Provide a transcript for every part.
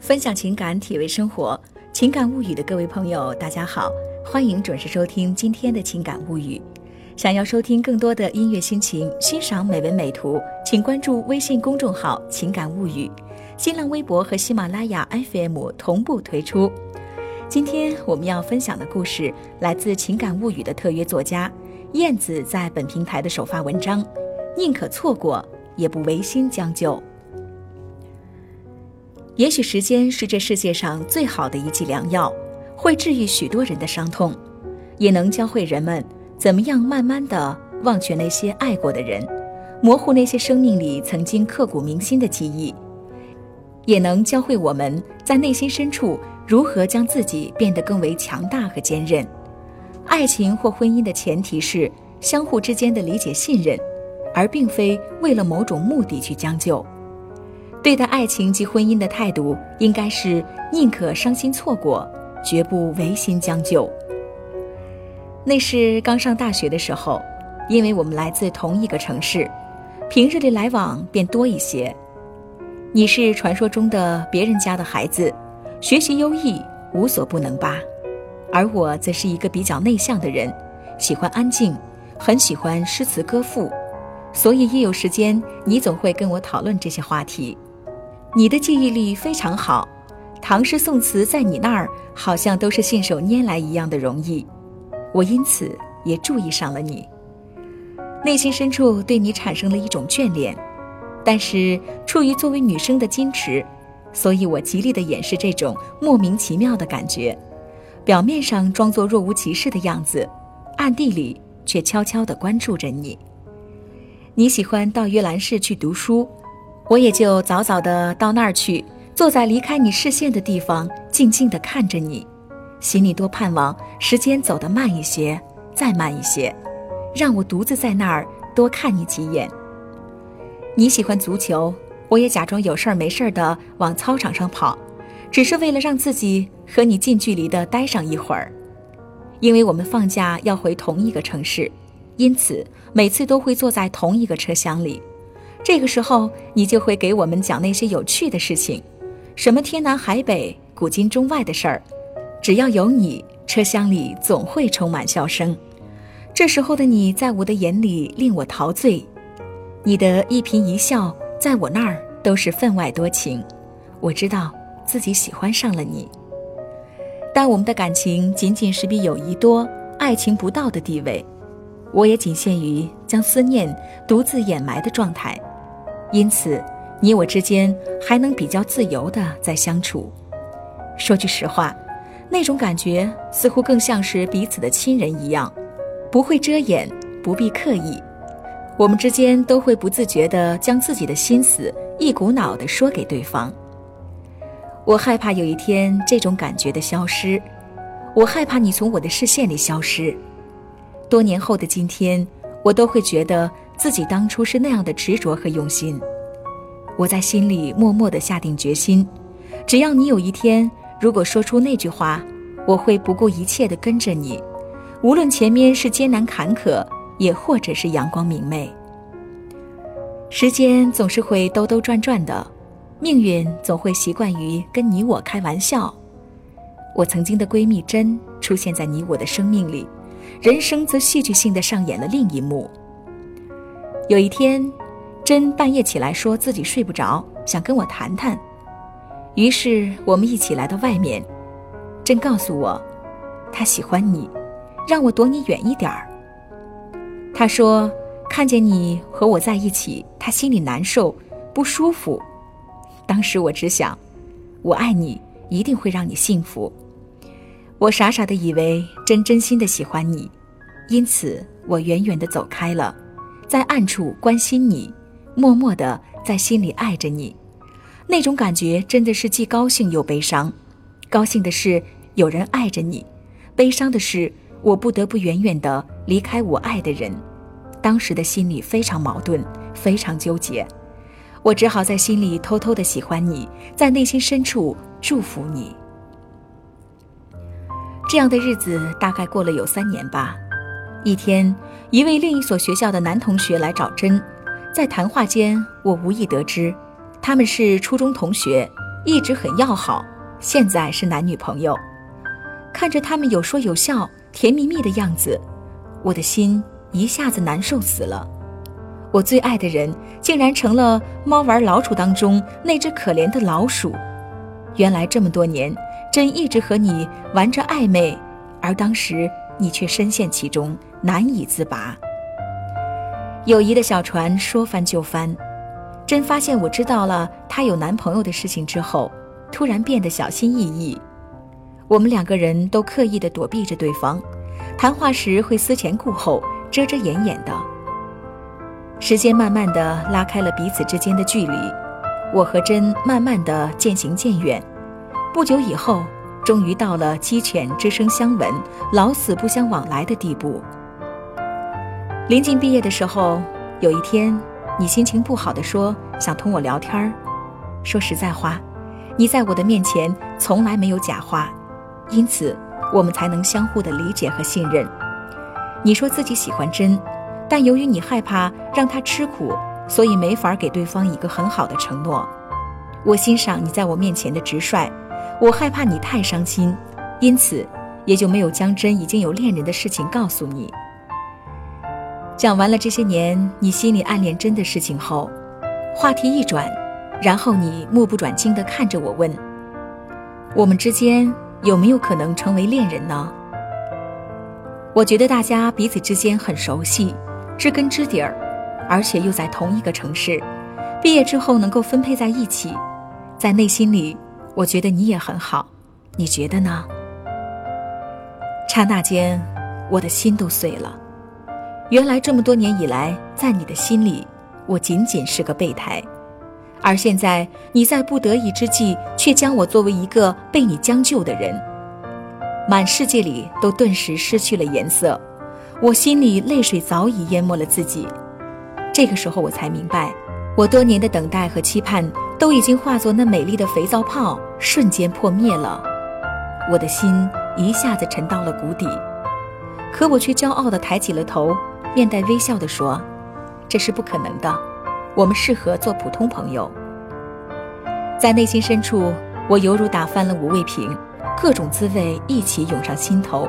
分享情感，体味生活。情感物语的各位朋友，大家好，欢迎准时收听今天的情感物语。想要收听更多的音乐心情，欣赏美文美图，请关注微信公众号“情感物语”，新浪微博和喜马拉雅 FM 同步推出。今天我们要分享的故事来自《情感物语》的特约作家燕子在本平台的首发文章，宁可错过，也不违心将就。也许时间是这世界上最好的一剂良药，会治愈许多人的伤痛，也能教会人们。怎么样慢慢的忘却那些爱过的人，模糊那些生命里曾经刻骨铭心的记忆，也能教会我们在内心深处如何将自己变得更为强大和坚韧。爱情或婚姻的前提是相互之间的理解信任，而并非为了某种目的去将就。对待爱情及婚姻的态度应该是宁可伤心错过，绝不违心将就。那是刚上大学的时候，因为我们来自同一个城市，平日里来往便多一些。你是传说中的别人家的孩子，学习优异，无所不能吧？而我则是一个比较内向的人，喜欢安静，很喜欢诗词歌赋，所以一有时间，你总会跟我讨论这些话题。你的记忆力非常好，唐诗宋词在你那儿好像都是信手拈来一样的容易。我因此也注意上了你，内心深处对你产生了一种眷恋，但是出于作为女生的矜持，所以我极力的掩饰这种莫名其妙的感觉，表面上装作若无其事的样子，暗地里却悄悄地关注着你。你喜欢到阅览室去读书，我也就早早的到那儿去，坐在离开你视线的地方，静静地看着你。心里多盼望时间走得慢一些，再慢一些，让我独自在那儿多看你几眼。你喜欢足球，我也假装有事儿没事儿的往操场上跑，只是为了让自己和你近距离的待上一会儿。因为我们放假要回同一个城市，因此每次都会坐在同一个车厢里。这个时候，你就会给我们讲那些有趣的事情，什么天南海北、古今中外的事儿。只要有你，车厢里总会充满笑声。这时候的你，在我的眼里令我陶醉。你的一颦一笑，在我那儿都是分外多情。我知道自己喜欢上了你，但我们的感情仅仅是比友谊多、爱情不到的地位。我也仅限于将思念独自掩埋的状态。因此，你我之间还能比较自由的在相处。说句实话。那种感觉似乎更像是彼此的亲人一样，不会遮掩，不必刻意，我们之间都会不自觉地将自己的心思一股脑地说给对方。我害怕有一天这种感觉的消失，我害怕你从我的视线里消失。多年后的今天，我都会觉得自己当初是那样的执着和用心。我在心里默默地下定决心，只要你有一天。如果说出那句话，我会不顾一切地跟着你，无论前面是艰难坎坷，也或者是阳光明媚。时间总是会兜兜转转的，命运总会习惯于跟你我开玩笑。我曾经的闺蜜珍出现在你我的生命里，人生则戏剧性的上演了另一幕。有一天，珍半夜起来说自己睡不着，想跟我谈谈。于是我们一起来到外面，真告诉我，他喜欢你，让我躲你远一点儿。他说看见你和我在一起，他心里难受不舒服。当时我只想，我爱你，一定会让你幸福。我傻傻的以为真真心的喜欢你，因此我远远的走开了，在暗处关心你，默默的在心里爱着你。那种感觉真的是既高兴又悲伤，高兴的是有人爱着你，悲伤的是我不得不远远的离开我爱的人。当时的心里非常矛盾，非常纠结，我只好在心里偷偷的喜欢你，在内心深处祝福你。这样的日子大概过了有三年吧。一天，一位另一所学校的男同学来找珍，在谈话间，我无意得知，他们是初中同学，一直很要好，现在是男女朋友。看着他们有说有笑、甜蜜蜜的样子，我的心一下子难受死了。我最爱的人竟然成了猫玩老鼠当中那只可怜的老鼠。原来这么多年，真一直和你玩着暧昧，而当时你却深陷其中，难以自拔。友谊的小船说翻就翻，真发现我知道了她有男朋友的事情之后，突然变得小心翼翼。我们两个人都刻意地躲避着对方，谈话时会思前顾后、遮遮掩掩的。时间慢慢的拉开了彼此之间的距离，我和真慢慢的渐行渐远。不久以后，终于到了鸡犬之声相闻、老死不相往来的地步。临近毕业的时候，有一天，你心情不好的说想同我聊天儿。说实在话，你在我的面前从来没有假话。因此，我们才能相互的理解和信任。你说自己喜欢真，但由于你害怕让他吃苦，所以没法给对方一个很好的承诺。我欣赏你在我面前的直率，我害怕你太伤心，因此也就没有将真已经有恋人的事情告诉你。讲完了这些年你心里暗恋真的事情后，话题一转，然后你目不转睛地看着我问：“我们之间？”有没有可能成为恋人呢？我觉得大家彼此之间很熟悉，知根知底儿，而且又在同一个城市，毕业之后能够分配在一起，在内心里，我觉得你也很好，你觉得呢？刹那间，我的心都碎了。原来这么多年以来，在你的心里，我仅仅是个备胎。而现在，你在不得已之际，却将我作为一个被你将就的人，满世界里都顿时失去了颜色，我心里泪水早已淹没了自己。这个时候，我才明白，我多年的等待和期盼，都已经化作那美丽的肥皂泡，瞬间破灭了。我的心一下子沉到了谷底，可我却骄傲地抬起了头，面带微笑地说：“这是不可能的。”我们适合做普通朋友。在内心深处，我犹如打翻了五味瓶，各种滋味一起涌上心头，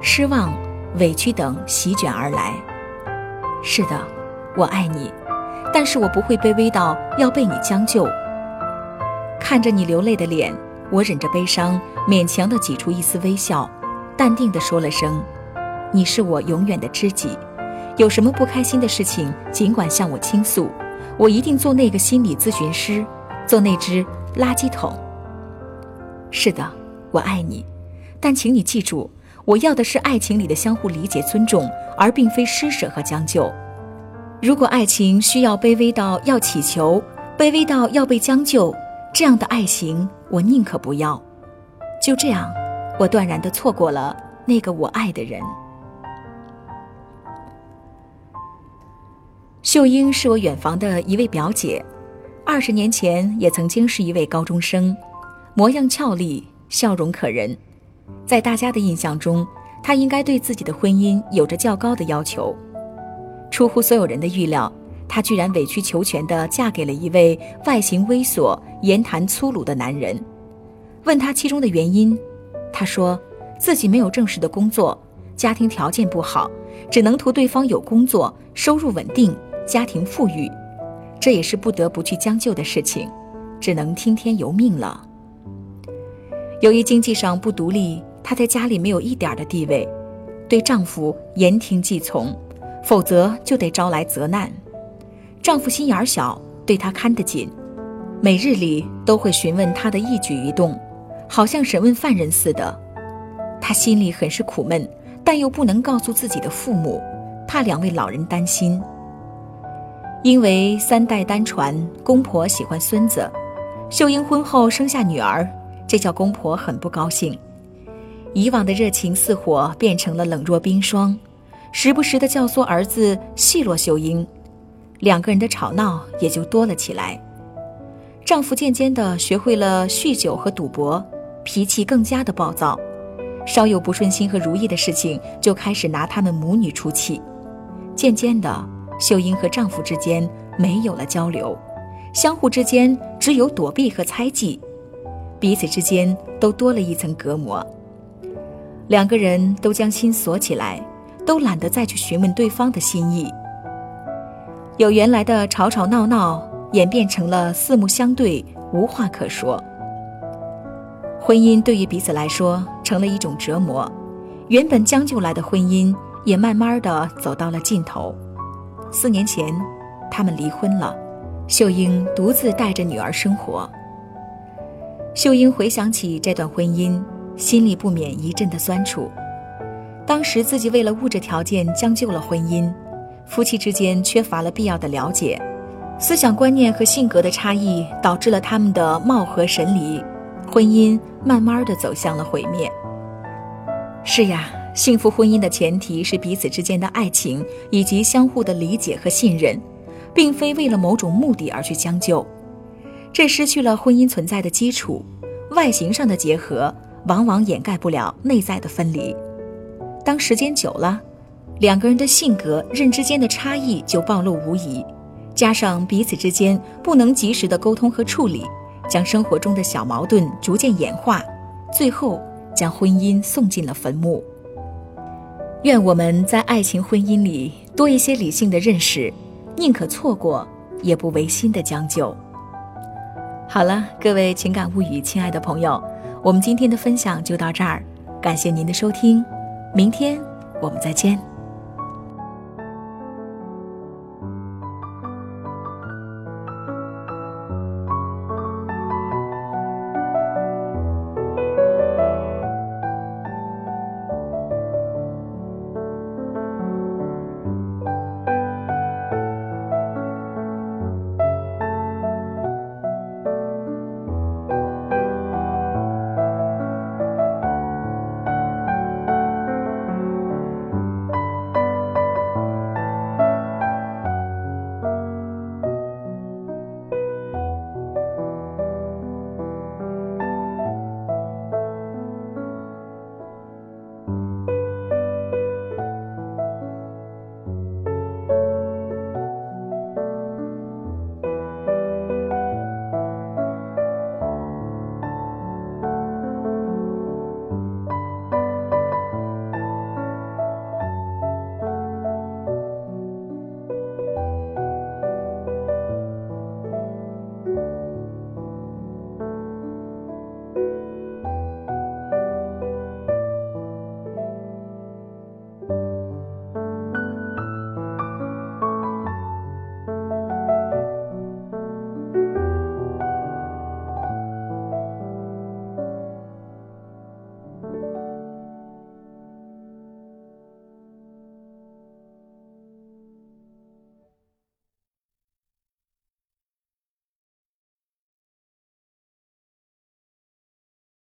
失望、委屈等席卷而来。是的，我爱你，但是我不会卑微到要被你将就。看着你流泪的脸，我忍着悲伤，勉强地挤出一丝微笑，淡定地说了声：“你是我永远的知己，有什么不开心的事情，尽管向我倾诉。”我一定做那个心理咨询师，做那只垃圾桶。是的，我爱你，但请你记住，我要的是爱情里的相互理解、尊重，而并非施舍和将就。如果爱情需要卑微到要乞求，卑微到要被将就，这样的爱情我宁可不要。就这样，我断然地错过了那个我爱的人。秀英是我远房的一位表姐，二十年前也曾经是一位高中生，模样俏丽，笑容可人。在大家的印象中，她应该对自己的婚姻有着较高的要求。出乎所有人的预料，她居然委曲求全地嫁给了一位外形猥琐、言谈粗鲁的男人。问她其中的原因，她说自己没有正式的工作，家庭条件不好，只能图对方有工作，收入稳定。家庭富裕，这也是不得不去将就的事情，只能听天由命了。由于经济上不独立，她在家里没有一点的地位，对丈夫言听计从，否则就得招来责难。丈夫心眼小，对她看得紧，每日里都会询问她的一举一动，好像审问犯人似的。她心里很是苦闷，但又不能告诉自己的父母，怕两位老人担心。因为三代单传，公婆喜欢孙子。秀英婚后生下女儿，这叫公婆很不高兴。以往的热情似火变成了冷若冰霜，时不时的教唆儿子奚落秀英，两个人的吵闹也就多了起来。丈夫渐渐的学会了酗酒和赌博，脾气更加的暴躁。稍有不顺心和如意的事情，就开始拿他们母女出气。渐渐的，秀英和丈夫之间没有了交流，相互之间只有躲避和猜忌，彼此之间都多了一层隔膜。两个人都将心锁起来，都懒得再去询问对方的心意。有原来的吵吵闹闹，演变成了四目相对，无话可说。婚姻对于彼此来说成了一种折磨，原本将就来的婚姻也慢慢的走到了尽头。四年前，他们离婚了，秀英独自带着女儿生活。秀英回想起这段婚姻，心里不免一阵的酸楚。当时自己为了物质条件将就了婚姻，夫妻之间缺乏了必要的了解，思想观念和性格的差异导致了他们的貌合神离。婚姻慢慢的走向了毁灭。是呀，幸福婚姻的前提是彼此之间的爱情以及相互的理解和信任，并非为了某种目的而去将就。这失去了婚姻存在的基础。外形上的结合往往掩盖不了内在的分离。当时间久了，两个人的性格、认知间的差异就暴露无遗，加上彼此之间不能及时的沟通和处理。将生活中的小矛盾逐渐演化，最后将婚姻送进了坟墓。愿我们在爱情婚姻里多一些理性的认识，宁可错过，也不违心的将就。好了，各位情感物语亲爱的朋友，我们今天的分享就到这儿，感谢您的收听，明天我们再见。